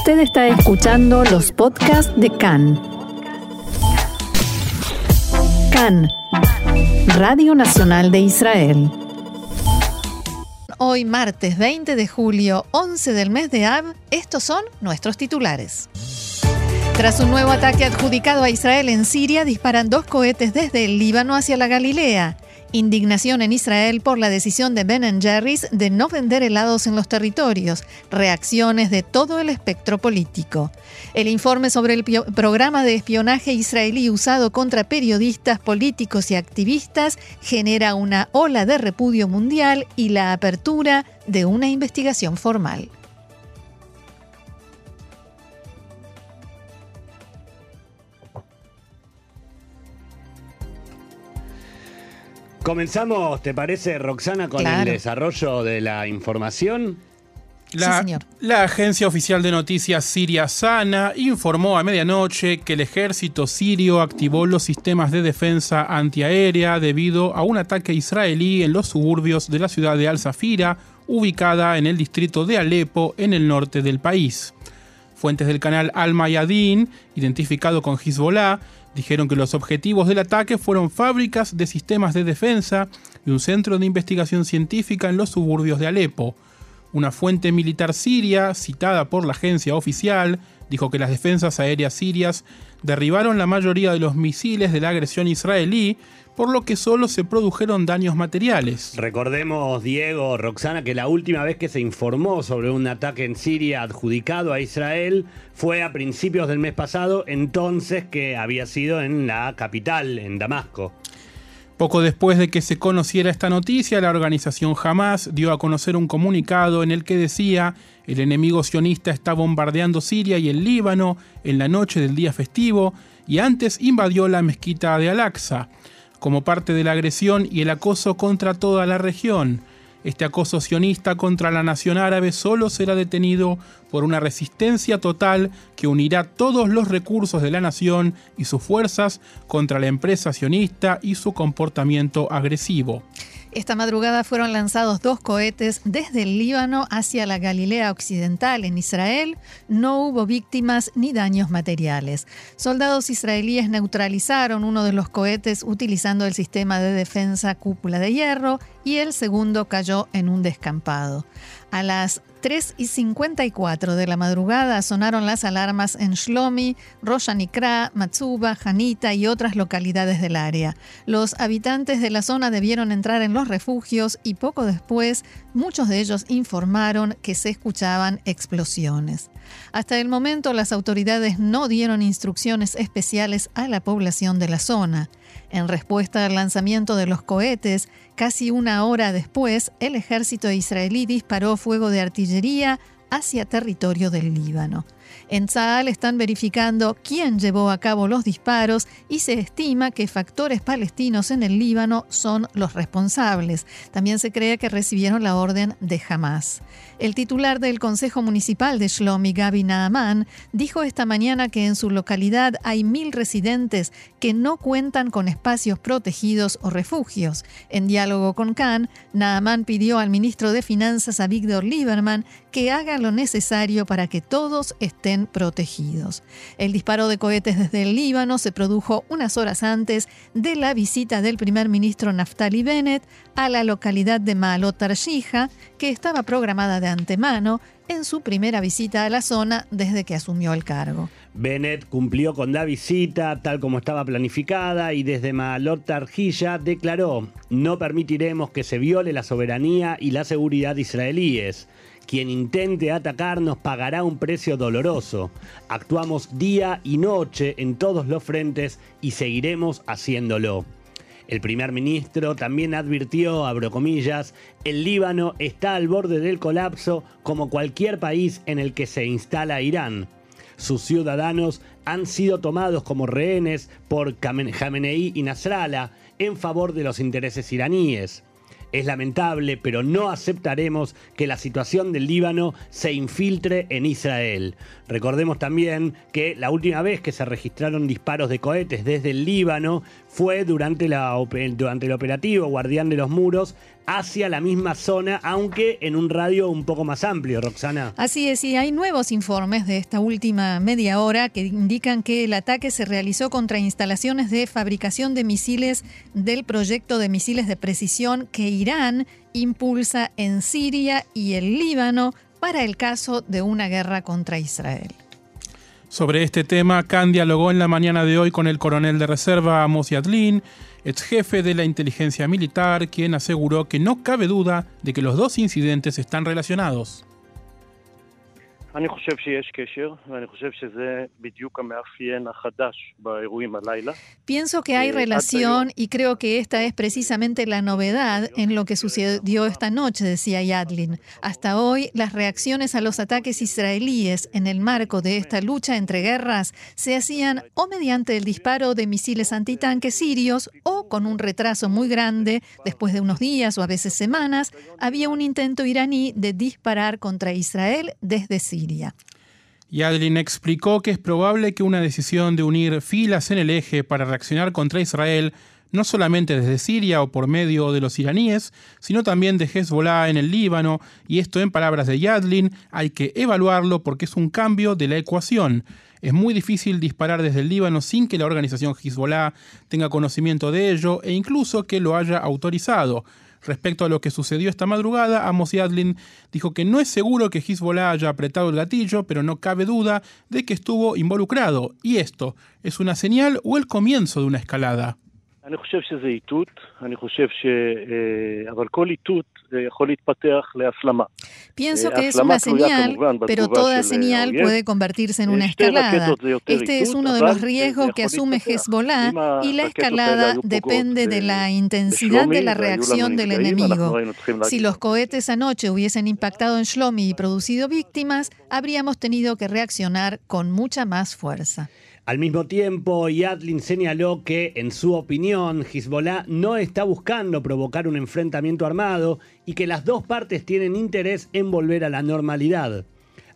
Usted está escuchando los podcasts de CAN. CAN, Radio Nacional de Israel. Hoy martes 20 de julio, 11 del mes de Ab, estos son nuestros titulares. Tras un nuevo ataque adjudicado a Israel en Siria, disparan dos cohetes desde el Líbano hacia la Galilea. Indignación en Israel por la decisión de Ben Jerry's de no vender helados en los territorios. Reacciones de todo el espectro político. El informe sobre el programa de espionaje israelí usado contra periodistas, políticos y activistas genera una ola de repudio mundial y la apertura de una investigación formal. Comenzamos, ¿te parece, Roxana, con el desarrollo de la información? La, la, agencia oficial de noticias siria Sana informó a medianoche que el ejército sirio activó los sistemas de defensa antiaérea debido a un ataque israelí en los suburbios de la ciudad de Al-Safira, ubicada en el distrito de Alepo, en el norte del país. Fuentes del canal Al-Mayadin, identificado con Hezbollah, Dijeron que los objetivos del ataque fueron fábricas de sistemas de defensa y un centro de investigación científica en los suburbios de Alepo. Una fuente militar siria, citada por la agencia oficial, dijo que las defensas aéreas sirias derribaron la mayoría de los misiles de la agresión israelí por lo que solo se produjeron daños materiales. Recordemos, Diego, Roxana, que la última vez que se informó sobre un ataque en Siria adjudicado a Israel fue a principios del mes pasado, entonces que había sido en la capital, en Damasco. Poco después de que se conociera esta noticia, la organización Hamas dio a conocer un comunicado en el que decía el enemigo sionista está bombardeando Siria y el Líbano en la noche del día festivo y antes invadió la mezquita de Al-Aqsa como parte de la agresión y el acoso contra toda la región. Este acoso sionista contra la nación árabe solo será detenido por una resistencia total que unirá todos los recursos de la nación y sus fuerzas contra la empresa sionista y su comportamiento agresivo. Esta madrugada fueron lanzados dos cohetes desde el Líbano hacia la Galilea Occidental en Israel. No hubo víctimas ni daños materiales. Soldados israelíes neutralizaron uno de los cohetes utilizando el sistema de defensa cúpula de hierro y el segundo cayó en un descampado. A las 3 y 54 de la madrugada sonaron las alarmas en Shlomi, Roshanikra, Matsuba, Hanita y otras localidades del área. Los habitantes de la zona debieron entrar en los refugios y poco después muchos de ellos informaron que se escuchaban explosiones. Hasta el momento las autoridades no dieron instrucciones especiales a la población de la zona. En respuesta al lanzamiento de los cohetes, casi una hora después, el ejército israelí disparó fuego de artillería hacia territorio del Líbano. En Tzal están verificando quién llevó a cabo los disparos y se estima que factores palestinos en el Líbano son los responsables. También se cree que recibieron la orden de Hamas. El titular del Consejo Municipal de Shlomi, Gabi Naaman, dijo esta mañana que en su localidad hay mil residentes que no cuentan con espacios protegidos o refugios. En diálogo con Khan, Naaman pidió al ministro de Finanzas, Víctor Lieberman, que haga lo necesario para que todos estén protegidos. El disparo de cohetes desde el Líbano se produjo unas horas antes de la visita del primer ministro Naftali Bennett a la localidad de Maalot que estaba programada de antemano en su primera visita a la zona desde que asumió el cargo. Bennett cumplió con la visita tal como estaba planificada y desde Maalot Tarjilla declaró, no permitiremos que se viole la soberanía y la seguridad israelíes. Quien intente atacarnos pagará un precio doloroso. Actuamos día y noche en todos los frentes y seguiremos haciéndolo. El primer ministro también advirtió, abro comillas, el Líbano está al borde del colapso como cualquier país en el que se instala Irán. Sus ciudadanos han sido tomados como rehenes por Khamenei y Nasrallah en favor de los intereses iraníes. Es lamentable, pero no aceptaremos que la situación del Líbano se infiltre en Israel. Recordemos también que la última vez que se registraron disparos de cohetes desde el Líbano fue durante, la, durante el operativo Guardián de los Muros hacia la misma zona, aunque en un radio un poco más amplio, Roxana. Así es, y hay nuevos informes de esta última media hora que indican que el ataque se realizó contra instalaciones de fabricación de misiles del proyecto de misiles de precisión que Irán impulsa en Siria y el Líbano para el caso de una guerra contra Israel. Sobre este tema, Khan dialogó en la mañana de hoy con el coronel de reserva Amos Yadlin, ex jefe de la inteligencia militar, quien aseguró que no cabe duda de que los dos incidentes están relacionados. Pienso que hay relación y creo que esta es precisamente la novedad en lo que sucedió esta noche, decía Yadlin. Hasta hoy, las reacciones a los ataques israelíes en el marco de esta lucha entre guerras se hacían o mediante el disparo de misiles antitanques sirios o con un retraso muy grande, después de unos días o a veces semanas, había un intento iraní de disparar contra Israel desde Siria. Yadlin explicó que es probable que una decisión de unir filas en el eje para reaccionar contra Israel no solamente desde Siria o por medio de los iraníes, sino también de Hezbollah en el Líbano, y esto en palabras de Yadlin, hay que evaluarlo porque es un cambio de la ecuación. Es muy difícil disparar desde el Líbano sin que la organización Hezbollah tenga conocimiento de ello e incluso que lo haya autorizado. Respecto a lo que sucedió esta madrugada, Amos Yadlin dijo que no es seguro que Hezbollah haya apretado el gatillo, pero no cabe duda de que estuvo involucrado. ¿Y esto es una señal o el comienzo de una escalada? Pienso que es una señal, pero toda señal puede convertirse en una escalada. Este es uno de los riesgos que asume Hezbollah y la escalada depende de la intensidad de la reacción del enemigo. Si los cohetes anoche hubiesen impactado en Shlomi y producido víctimas, habríamos tenido que reaccionar con mucha más fuerza. Al mismo tiempo, Yadlin señaló que, en su opinión, Hezbollah no está buscando provocar un enfrentamiento armado y que las dos partes tienen interés en volver a la normalidad.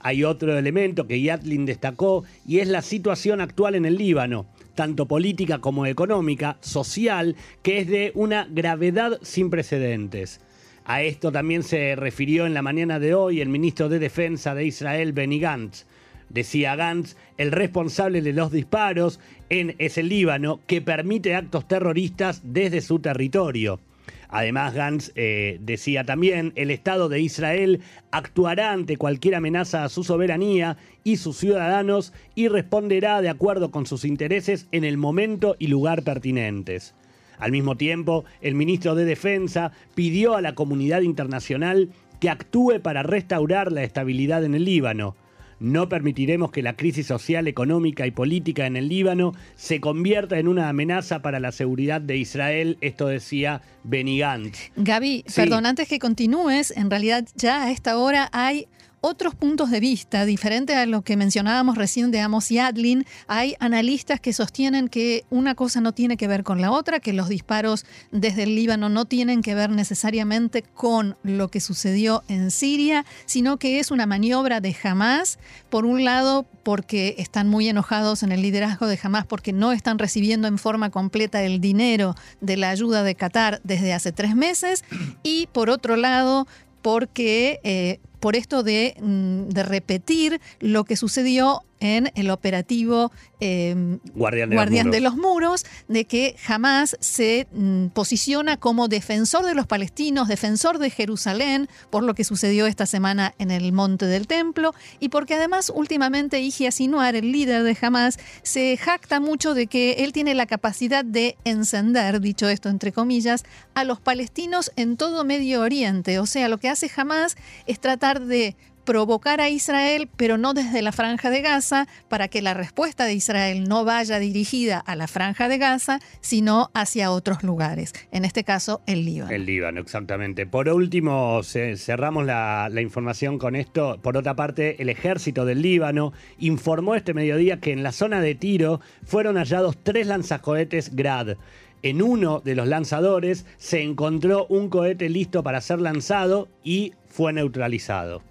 Hay otro elemento que Yadlin destacó y es la situación actual en el Líbano, tanto política como económica, social, que es de una gravedad sin precedentes. A esto también se refirió en la mañana de hoy el ministro de Defensa de Israel, Benny Gantz. Decía Gantz, el responsable de los disparos en, es el Líbano, que permite actos terroristas desde su territorio. Además, Gantz eh, decía también, el Estado de Israel actuará ante cualquier amenaza a su soberanía y sus ciudadanos y responderá de acuerdo con sus intereses en el momento y lugar pertinentes. Al mismo tiempo, el ministro de Defensa pidió a la comunidad internacional que actúe para restaurar la estabilidad en el Líbano. No permitiremos que la crisis social, económica y política en el Líbano se convierta en una amenaza para la seguridad de Israel, esto decía Benny Gantz. Gaby, perdón, antes que continúes, en realidad ya a esta hora hay otros puntos de vista, diferente a lo que mencionábamos recién de Amos y Adlin, hay analistas que sostienen que una cosa no tiene que ver con la otra, que los disparos desde el Líbano no tienen que ver necesariamente con lo que sucedió en Siria, sino que es una maniobra de Hamas, por un lado porque están muy enojados en el liderazgo de Hamas, porque no están recibiendo en forma completa el dinero de la ayuda de Qatar desde hace tres meses, y por otro lado porque eh, por esto de, mm, de, repetir lo que sucedió en el operativo em, Guardián, de, los Muros, de que jamás se mm, posiciona como defensor de los palestinos, defensor de Jerusalén, por lo que sucedió esta semana en el Monte del Templo, y porque además últimamente Iji Sinuar, el líder de Hamas, se jacta mucho de que él tiene la capacidad de encender, dicho esto entre comillas, a los palestinos en todo Medio Oriente. O sea, lo que hace Hamas es tratar de provocar a Israel, pero no desde la franja de Gaza, para que la respuesta de Israel no vaya dirigida a la franja de Gaza, sino hacia otros lugares, en este caso el Líbano. El Líbano, exactamente. Por último, cerramos la, información con esto. Por otra parte, el ejército del Líbano informó este mediodía que en la zona de Tiro fueron hallados tres lanzacohetes Grad. En uno de los lanzadores se encontró un cohete listo para ser lanzado y fue neutralizado.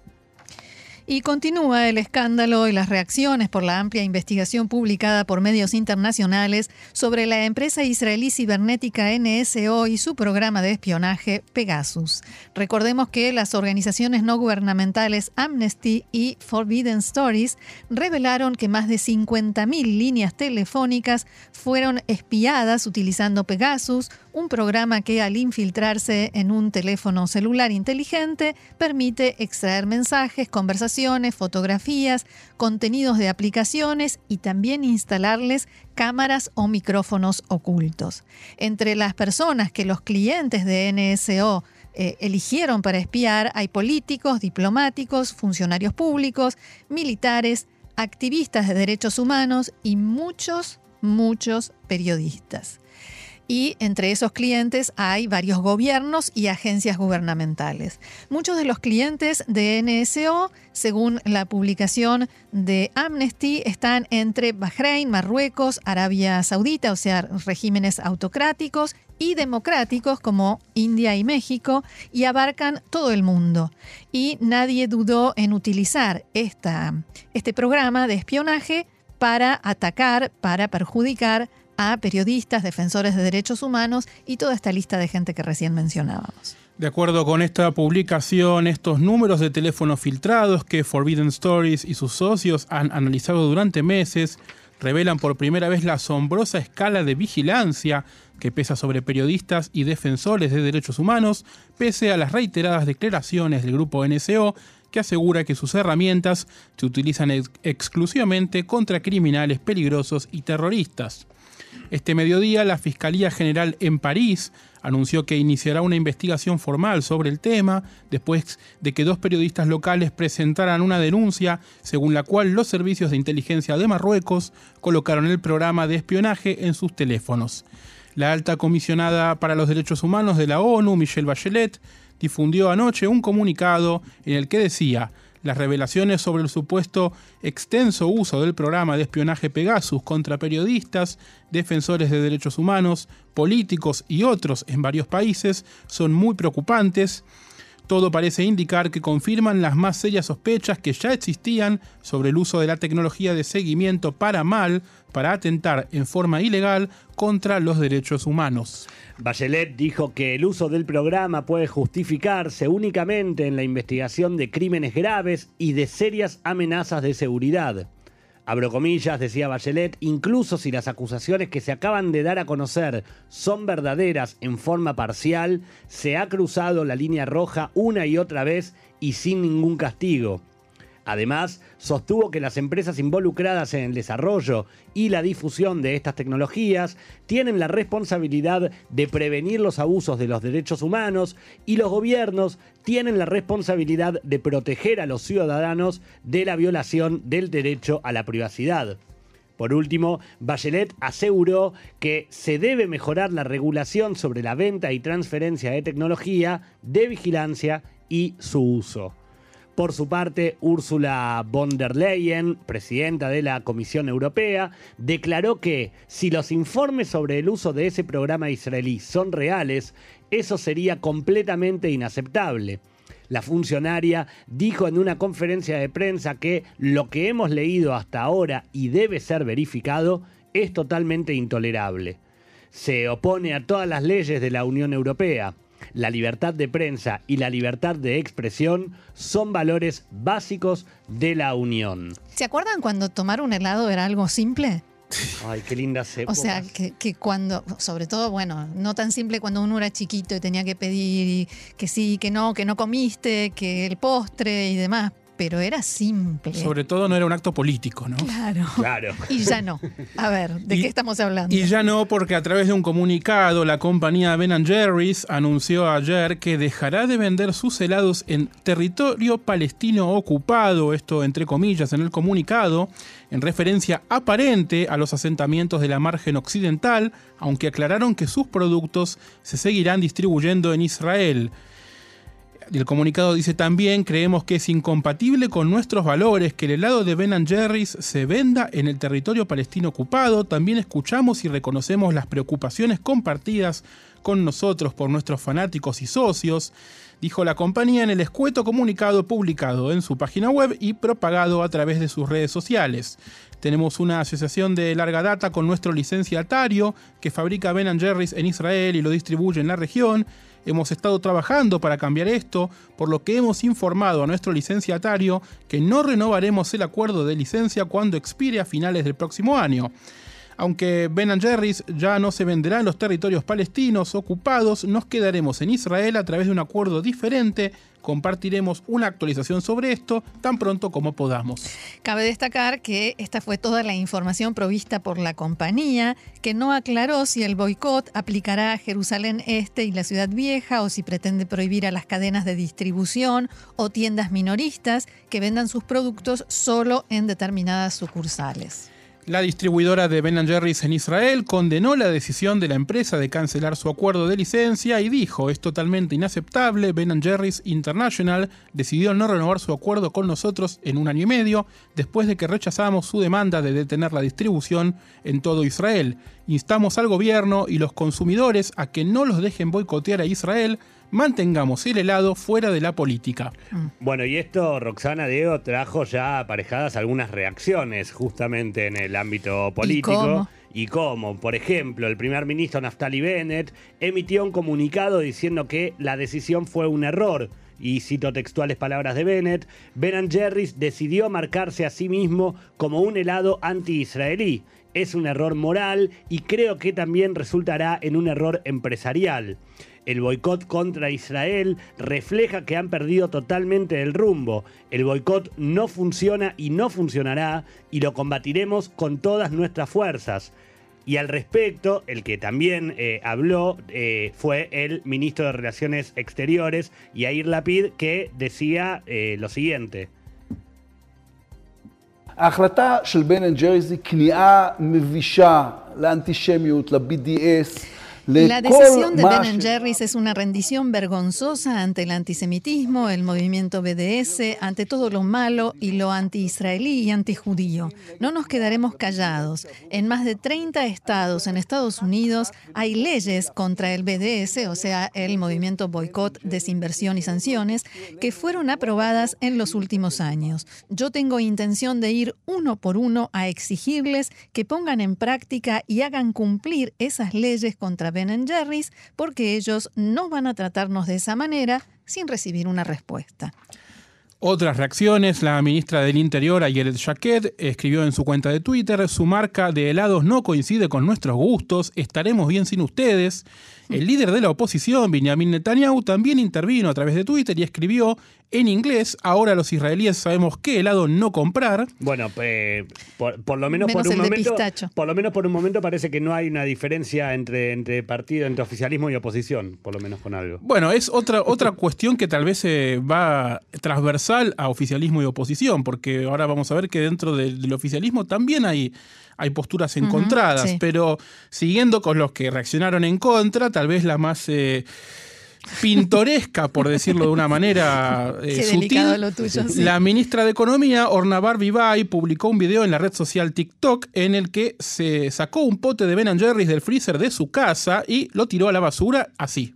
Y continúa el escándalo y las reacciones por la amplia investigación publicada por medios internacionales sobre la empresa israelí cibernética NSO y su programa de espionaje Pegasus. Recordemos que las organizaciones no gubernamentales Amnesty y Forbidden Stories revelaron que más de 50.000 líneas telefónicas fueron espiadas utilizando Pegasus, un programa que al infiltrarse en un teléfono celular inteligente permite extraer mensajes, conversaciones, fotografías, contenidos de aplicaciones y también instalarles cámaras o micrófonos ocultos. Entre las personas que los clientes de NSO eh, eligieron para espiar hay políticos, diplomáticos, funcionarios públicos, militares, activistas de derechos humanos y muchos, muchos periodistas y entre esos clientes hay varios gobiernos y agencias gubernamentales. Muchos de los clientes de NSO, según la publicación de Amnesty, están entre Bahrein, Marruecos, Arabia Saudita, o sea, regímenes autocráticos y democráticos como India y México, y abarcan todo el mundo. Y nadie dudó en utilizar este programa de espionaje para atacar, para perjudicar a periodistas, defensores de derechos humanos y toda esta lista de gente que recién mencionábamos. De acuerdo con esta publicación, estos números de teléfono filtrados que Forbidden Stories y sus socios han analizado durante meses revelan por primera vez la asombrosa escala de vigilancia que pesa sobre periodistas y defensores de derechos humanos, pese a las reiteradas declaraciones del grupo NSO que asegura que sus herramientas se utilizan exclusivamente contra criminales peligrosos y terroristas. Este mediodía, la Fiscalía General en París anunció que iniciará una investigación formal sobre el tema después de que dos periodistas locales presentaran una denuncia según la cual los servicios de inteligencia de Marruecos colocaron el programa de espionaje en sus teléfonos. La alta comisionada para los derechos humanos de la ONU, Michelle Bachelet, difundió anoche un comunicado en el que decía las revelaciones sobre el supuesto extenso uso del programa de espionaje Pegasus contra periodistas, defensores de derechos humanos, políticos y otros en varios países son muy preocupantes. Todo parece indicar que confirman las más serias sospechas que ya existían sobre el uso de la tecnología de seguimiento para mal para atentar en forma ilegal contra los derechos humanos. Bachelet dijo que el uso del programa puede justificarse únicamente en la investigación de crímenes graves y de serias amenazas de seguridad abro comillas, decía Bachelet, incluso si las acusaciones que se acaban de dar a conocer son verdaderas en forma parcial, se ha cruzado la línea roja una y otra vez y sin ningún castigo. Además, sostuvo que las empresas involucradas en el desarrollo y la difusión de estas tecnologías tienen la responsabilidad de prevenir los abusos de los derechos humanos y los gobiernos tienen la responsabilidad de proteger a los ciudadanos de la violación del derecho a la privacidad. Por último, Bachelet aseguró que se debe mejorar la regulación sobre la venta y transferencia de tecnología de vigilancia y su uso. Por su parte, Ursula von der Leyen, presidenta de la Comisión Europea, declaró que si los informes sobre el uso de ese programa israelí son reales, eso sería completamente inaceptable. La funcionaria dijo en una conferencia de prensa que lo que hemos leído hasta ahora y debe ser verificado es totalmente intolerable. Se opone a todas las leyes de la Unión Europea la libertad de prensa y la libertad de expresión son valores básicos de la Unión. ¿Se acuerdan cuando tomar un helado era algo simple? Ay, qué linda épocas. O sea, que, cuando, sobre todo, bueno, no tan simple cuando uno era chiquito y tenía que pedir que sí, que no, que no comiste, que el postre y demás pero era simple. Sobre todo no era un acto político, ¿no? Claro. claro. Y ya no. A ver, ¿de qué estamos hablando? Y ya no, porque a través de un comunicado, la compañía Ben Jerry's anunció ayer que dejará de vender sus helados en territorio palestino ocupado, esto entre comillas en el comunicado, en referencia aparente a los asentamientos de la margen occidental, aunque aclararon que sus productos se seguirán distribuyendo en Israel. El comunicado dice también, creemos que es incompatible con nuestros valores que el helado de Ben Jerry's se venda en el territorio palestino ocupado. También escuchamos y reconocemos las preocupaciones compartidas con nosotros por nuestros fanáticos y socios. dijo la compañía en el escueto comunicado publicado en su página web y propagado a través de sus redes sociales. Tenemos una asociación de larga data con nuestro licenciatario que fabrica Ben Jerry's en Israel y lo distribuye en la región. Hemos estado trabajando para cambiar esto, por lo que hemos informado a nuestro licenciatario que no renovaremos el acuerdo de licencia cuando expire a finales del próximo año. Aunque Ben Jerry's ya no se venderá en los territorios palestinos ocupados, nos quedaremos en Israel a través de un acuerdo diferente compartiremos una actualización sobre esto tan pronto como podamos. Cabe destacar que esta fue toda la información provista por la compañía, que no aclaró si el boicot aplicará a Jerusalén Este y la Ciudad Vieja o si pretende prohibir a las cadenas de distribución o tiendas minoristas que vendan sus productos solo en determinadas sucursales. La distribuidora de Ben Jerry's en Israel condenó la decisión de la empresa de cancelar su acuerdo de licencia y dijo, es totalmente inaceptable, Ben Jerry's International decidió no renovar su acuerdo con nosotros en un año y medio después de que rechazamos su demanda de detener la distribución en todo Israel. Instamos al gobierno y los consumidores a que no los dejen boicotear a Israel mantengamos el helado fuera de la política. Bueno, y esto, Roxana Diego, trajo ya aparejadas algunas reacciones justamente en el ámbito político. ¿Y cómo? Por ejemplo, el primer ministro Naftali Bennett emitió un comunicado diciendo que la decisión fue un error. Y cito textuales palabras de Bennett, Ben Jerry's decidió marcarse a sí mismo como un helado anti-israelí. Es un error moral y creo que también resultará en un error empresarial. El boicot contra Israel refleja que han perdido totalmente el rumbo. El boicot no funciona y no funcionará y lo combatiremos con todas nuestras fuerzas. Y al respecto, el que también eh, habló eh, fue el ministro de Relaciones Exteriores, Yair Lapid, que decía eh, lo siguiente. La decisión de Ben Jerry's es una rendición vergonzosa ante el antisemitismo, el movimiento BDS, ante todo lo malo y lo anti-israelí y anti-judío. No nos quedaremos callados. En más de 30 estados en Estados Unidos hay leyes contra el BDS, o sea, el movimiento boicot, desinversión y sanciones, que fueron aprobadas en los últimos años. Yo tengo intención de ir uno por uno a exigirles que pongan en práctica y hagan cumplir esas leyes contra Ben Jerry's porque ellos no van a tratarnos de esa manera sin recibir una respuesta. Otras reacciones, la ministra del Interior, Ayelet Shaked, escribió en su cuenta de Twitter, su marca de helados no coincide con nuestros gustos, estaremos bien sin ustedes. El líder de la oposición, Benjamin Netanyahu, también intervino a través de Twitter y escribió en inglés, ahora los israelíes sabemos qué helado no comprar. Bueno, por, lo menos, por un momento, por lo menos por un momento parece que no hay una diferencia entre, entre partido, entre oficialismo y oposición, por lo menos con algo. Bueno, es otra, otra cuestión que tal vez eh, va transversal a oficialismo y oposición, porque ahora vamos a ver que dentro del oficialismo también hay hay posturas encontradas, pero siguiendo con los que reaccionaron en contra, tal vez la más eh, pintoresca, por decirlo de una manera eh, sutil, la ministra de Economía, Orna Barbie publicó un video en la red social TikTok en el que se sacó un pote de Ben Jerry's del freezer de su casa y lo tiró a la basura así.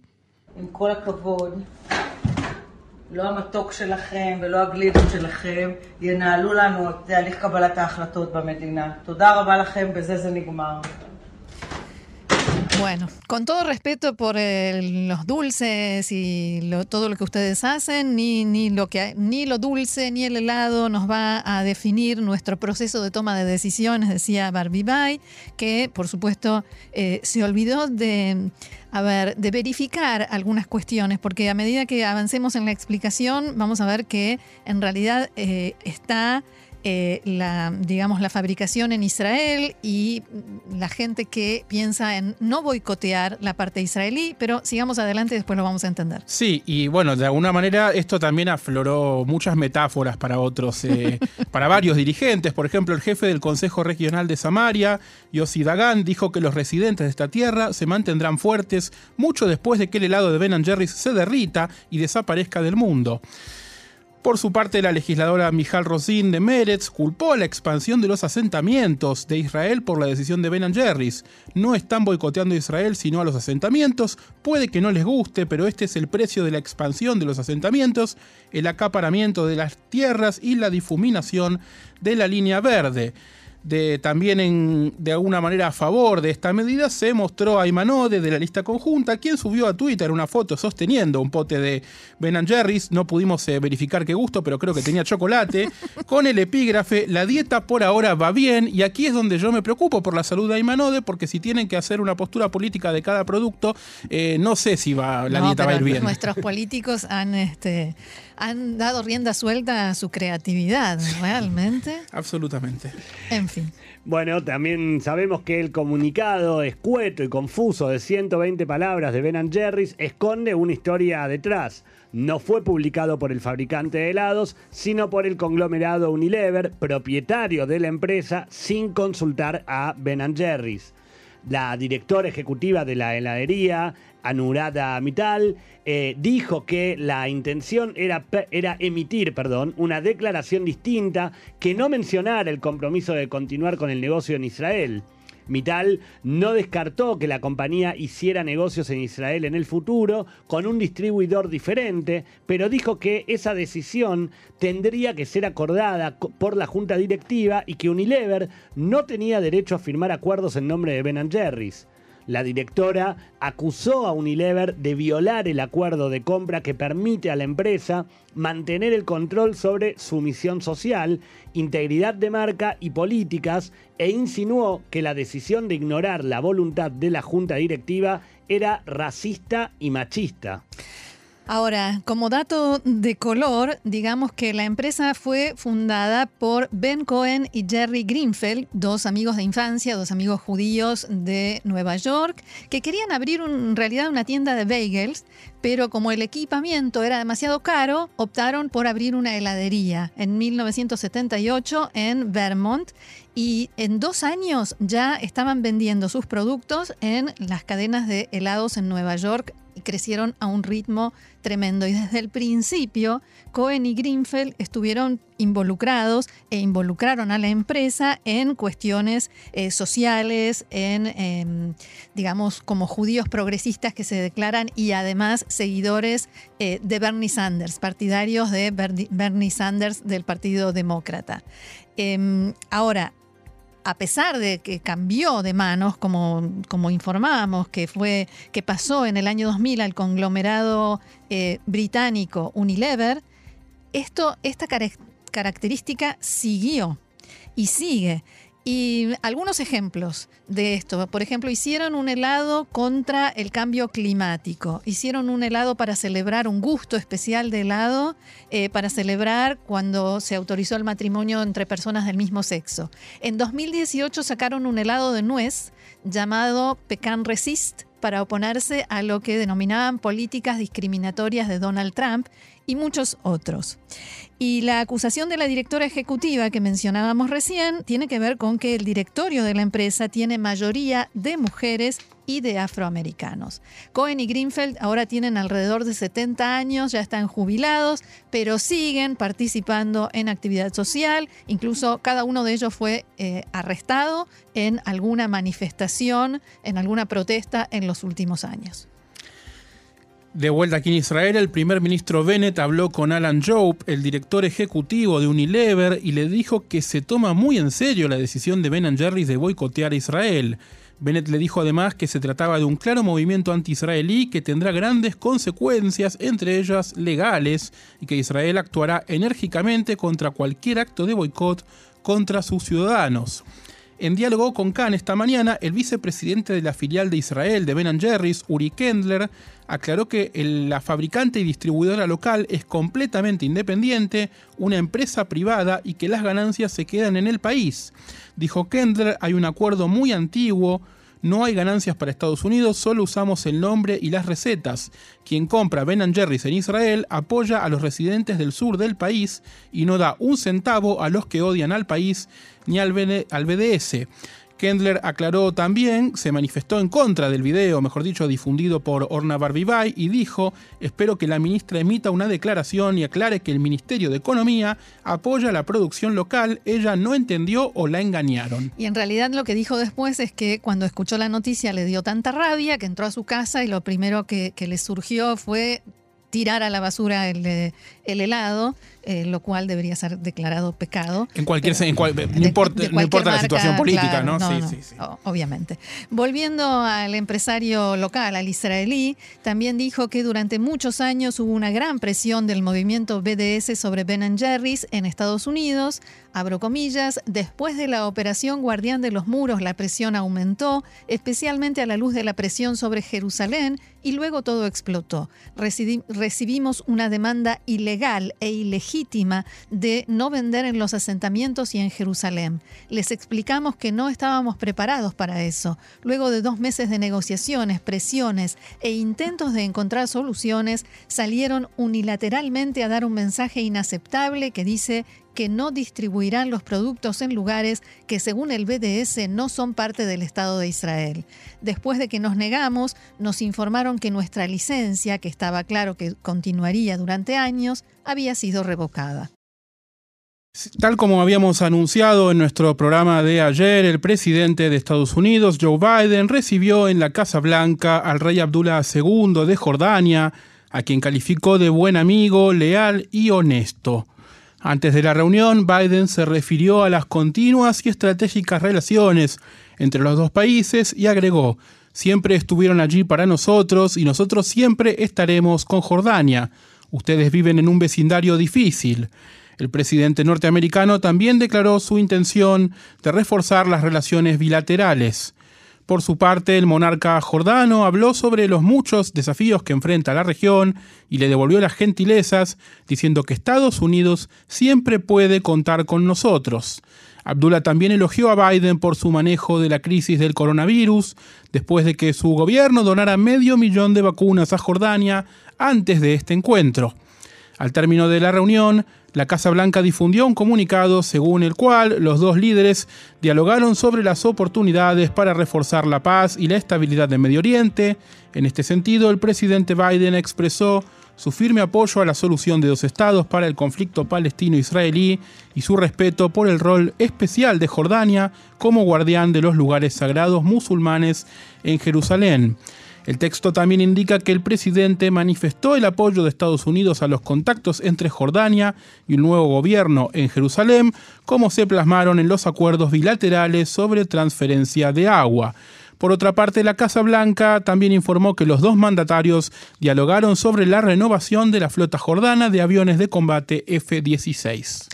לא המתוק שלכם ולא הגלידות שלכם ינהלו לנו את תהליך קבלת ההחלטות במדינה. תודה רבה לכם, בזה זה נגמר. Bueno, con todo respeto por los dulces y todo lo que ustedes hacen, ni, ni, lo que, ni lo dulce ni el helado nos va a definir nuestro proceso de toma de decisiones, decía Barbie Bay, que por supuesto eh, se olvidó de, a ver, de verificar algunas cuestiones, porque a medida que avancemos en la explicación vamos a ver que en realidad eh, está eh, la, digamos, la fabricación en Israel y la gente que piensa en no boicotear la parte israelí, pero sigamos adelante y después lo vamos a entender. Sí, y bueno, de alguna manera esto también afloró muchas metáforas para otros, eh, para varios dirigentes. Por ejemplo, el jefe del Consejo Regional de Samaria, Yossi Dagan, dijo que los residentes de esta tierra se mantendrán fuertes mucho después de que el helado de Ben Jerry's se derrita y desaparezca del mundo. Por su parte, la legisladora Mijal Rosin de Meretz culpó la expansión de los asentamientos de Israel por la decisión de Ben Jerry's. No están boicoteando a Israel sino a los asentamientos. Puede que no les guste, pero este es el precio de la expansión de los asentamientos, el acaparamiento de las tierras y la difuminación de la línea verde de, también en, de alguna manera a favor de esta medida se mostró a Imanode de la lista conjunta, quien subió a Twitter una foto sosteniendo un pote de Ben Jerry's, no pudimos eh, verificar qué gusto, pero creo que tenía chocolate, con el epígrafe, la dieta por ahora va bien, y aquí es donde yo me preocupo por la salud de Aymanode, porque si tienen que hacer una postura política de cada producto, eh, no sé si va, la dieta va a ir bien. Nuestros políticos han... Este han dado rienda suelta a su creatividad, realmente. Absolutamente. En fin. Bueno, también sabemos que el comunicado escueto y confuso de 120 palabras de Ben Jerry's esconde una historia detrás. No fue publicado por el fabricante de helados, sino por el conglomerado Unilever, propietario de la empresa, sin consultar a Ben Jerry's. La directora ejecutiva de la heladería, Anurada Mital, eh, dijo que la intención era, era emitir perdón, una declaración distinta que no mencionara el compromiso de continuar con el negocio en Israel. Mital no descartó que la compañía hiciera negocios en Israel en el futuro con un distribuidor diferente, pero dijo que esa decisión tendría que ser acordada por la junta directiva y que Unilever no tenía derecho a firmar acuerdos en nombre de Ben Jerry's. La directora acusó a Unilever de violar el acuerdo de compra que permite a la empresa mantener el control sobre su misión social, integridad de marca y políticas e insinuó que la decisión de ignorar la voluntad de la junta directiva era racista y machista. Ahora, como dato de color, digamos que la empresa fue fundada por Ben Cohen y Jerry Greenfeld, dos amigos de infancia, dos amigos judíos de Nueva York, que querían abrir en realidad una tienda de bagels, pero como el equipamiento era demasiado caro, optaron por abrir una heladería en 1978 en Vermont y en dos años ya estaban vendiendo sus productos en las cadenas de helados en Nueva York crecieron a un ritmo tremendo. Y desde el principio, Cohen y Greenfeld estuvieron involucrados e involucraron a la empresa en cuestiones eh, sociales, en, em, digamos, como judíos progresistas que se declaran y además seguidores eh, de Bernie Sanders, partidarios de Bernie Sanders del Partido Demócrata. Em, ahora, a pesar de que cambió de manos, como, como informamos, que, fue, que pasó en el año 2000 al conglomerado eh, británico Unilever, esto, esta característica siguió y sigue. Y algunos ejemplos de esto, por ejemplo, hicieron un helado contra el cambio climático, hicieron un helado para celebrar un gusto especial de helado, eh, para celebrar cuando se autorizó el matrimonio entre personas del mismo sexo. En 2018 sacaron un helado de nuez llamado Pecan Resist para oponerse a lo que denominaban políticas discriminatorias de Donald Trump y muchos otros. Y la acusación de la directora ejecutiva que mencionábamos recién tiene que ver con que el directorio de la empresa tiene mayoría de mujeres y de afroamericanos. Cohen y Greenfeld ahora tienen alrededor de 70 años, ya están jubilados, pero siguen participando en actividad social. Incluso cada uno de ellos fue eh, arrestado en alguna manifestación, en alguna protesta en los últimos años. De vuelta aquí en Israel, el primer ministro Bennett habló con Alan Job, el director ejecutivo de Unilever, y le dijo que se toma muy en serio la decisión de Ben Jerry's de boicotear a Israel. Bennett le dijo además que se trataba de un claro movimiento anti-israelí que tendrá grandes consecuencias, entre ellas legales, y que Israel actuará enérgicamente contra cualquier acto de boicot contra sus ciudadanos. En diálogo con Khan esta mañana, el vicepresidente de la filial de Israel de Ben Jerry's, Uri Kendler, aclaró que la fabricante y distribuidora local es completamente independiente, una empresa privada y que las ganancias se quedan en el país. Dijo Kendler, hay un acuerdo muy antiguo no hay ganancias para Estados Unidos, solo usamos el nombre y las recetas. Quien compra Ben Jerry's en Israel apoya a los residentes del sur del país y no da un centavo a los que odian al país ni al, BDS. Kendler aclaró también, se manifestó en contra del video, mejor dicho, difundido por Orna Barbibay, y dijo, espero que la ministra emita una declaración y aclare que el Ministerio de Economía apoya la producción local, ella no entendió o la engañaron. Y en realidad lo que dijo después es que cuando escuchó la noticia le dio tanta rabia que entró a su casa y lo primero que, le surgió fue tirar a la basura el, eh, el helado eh, lo cual debería ser declarado pecado. En cualquier no, importa, no importa la situación política, ¿no? sí, sí, sí. Obviamente. Volviendo al empresario local, al israelí, también dijo que durante muchos años hubo una gran presión del movimiento BDS sobre Ben Jerry's en Estados Unidos. Abro comillas, después de la operación Guardián de los Muros, la presión aumentó, especialmente a la luz de la presión sobre Jerusalén, y luego todo explotó. Recibimos una demanda ilegal e ilegítima de no vender en los asentamientos y en Jerusalén. Les explicamos que no estábamos preparados para eso. Luego de dos meses de negociaciones, presiones e intentos de encontrar soluciones, salieron unilateralmente a dar un mensaje inaceptable que dice que no distribuirán los productos en lugares que según el BDS no son parte del Estado de Israel. Después de que nos negamos, nos informaron que nuestra licencia, que estaba claro que continuaría durante años, había sido revocada. Tal como habíamos anunciado en nuestro programa de ayer, el presidente de Estados Unidos, Joe Biden, recibió en la Casa Blanca al rey Abdullah II de Jordania, a quien calificó de buen amigo, leal y honesto. Antes de la reunión, Biden se refirió a las continuas y estratégicas relaciones entre los dos países y agregó, siempre estuvieron allí para nosotros y nosotros siempre estaremos con Jordania. Ustedes viven en un vecindario difícil. El presidente norteamericano también declaró su intención de reforzar las relaciones bilaterales. Por su parte, el monarca jordano habló sobre los muchos desafíos que enfrenta la región y le devolvió las gentilezas, diciendo que Estados Unidos siempre puede contar con nosotros. Abdullah también elogió a Biden por su manejo de la crisis del coronavirus, después de que su gobierno donara medio millón de vacunas a Jordania antes de este encuentro. Al término de la reunión, la Casa Blanca difundió un comunicado según el cual los dos líderes dialogaron sobre las oportunidades para reforzar la paz y la estabilidad de Medio Oriente. En este sentido, el presidente Biden expresó su firme apoyo a la solución de dos estados para el conflicto palestino-israelí y su respeto por el rol especial de Jordania como guardián de los lugares sagrados musulmanes en Jerusalén. El texto también indica que el presidente manifestó el apoyo de Estados Unidos a los contactos entre Jordania y un nuevo gobierno en Jerusalén, como se plasmaron en los acuerdos bilaterales sobre transferencia de agua. Por otra parte, la Casa Blanca también informó que los dos mandatarios dialogaron sobre la renovación de la flota jordana de aviones de combate F-16.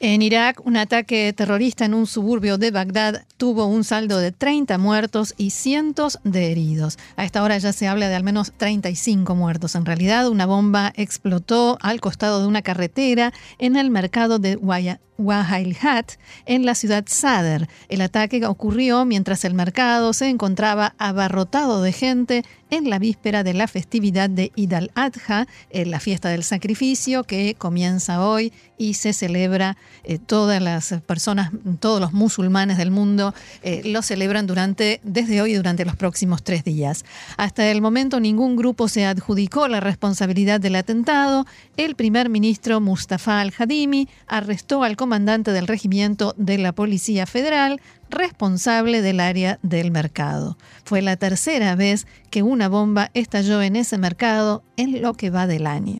En Irak, un ataque terrorista en un suburbio de Bagdad tuvo un saldo de 30 muertos y cientos de heridos. A esta hora ya se habla de al menos 35 muertos. En realidad, una bomba explotó al costado de una carretera en el mercado de Wahailhat, en la ciudad Sadr. El ataque ocurrió mientras el mercado se encontraba abarrotado de gente en la víspera de la festividad de Id al-Adha, la fiesta del sacrificio que comienza hoy y se celebra, eh, todas las personas, todos los musulmanes del mundo eh, lo celebran durante, desde hoy y durante los próximos tres días. Hasta el momento ningún grupo se adjudicó la responsabilidad del atentado. El primer ministro Mustafa al-Hadimi arrestó al comandante del regimiento de la Policía Federal, responsable del área del mercado. Fue la tercera vez que una bomba estalló en ese mercado en lo que va del año.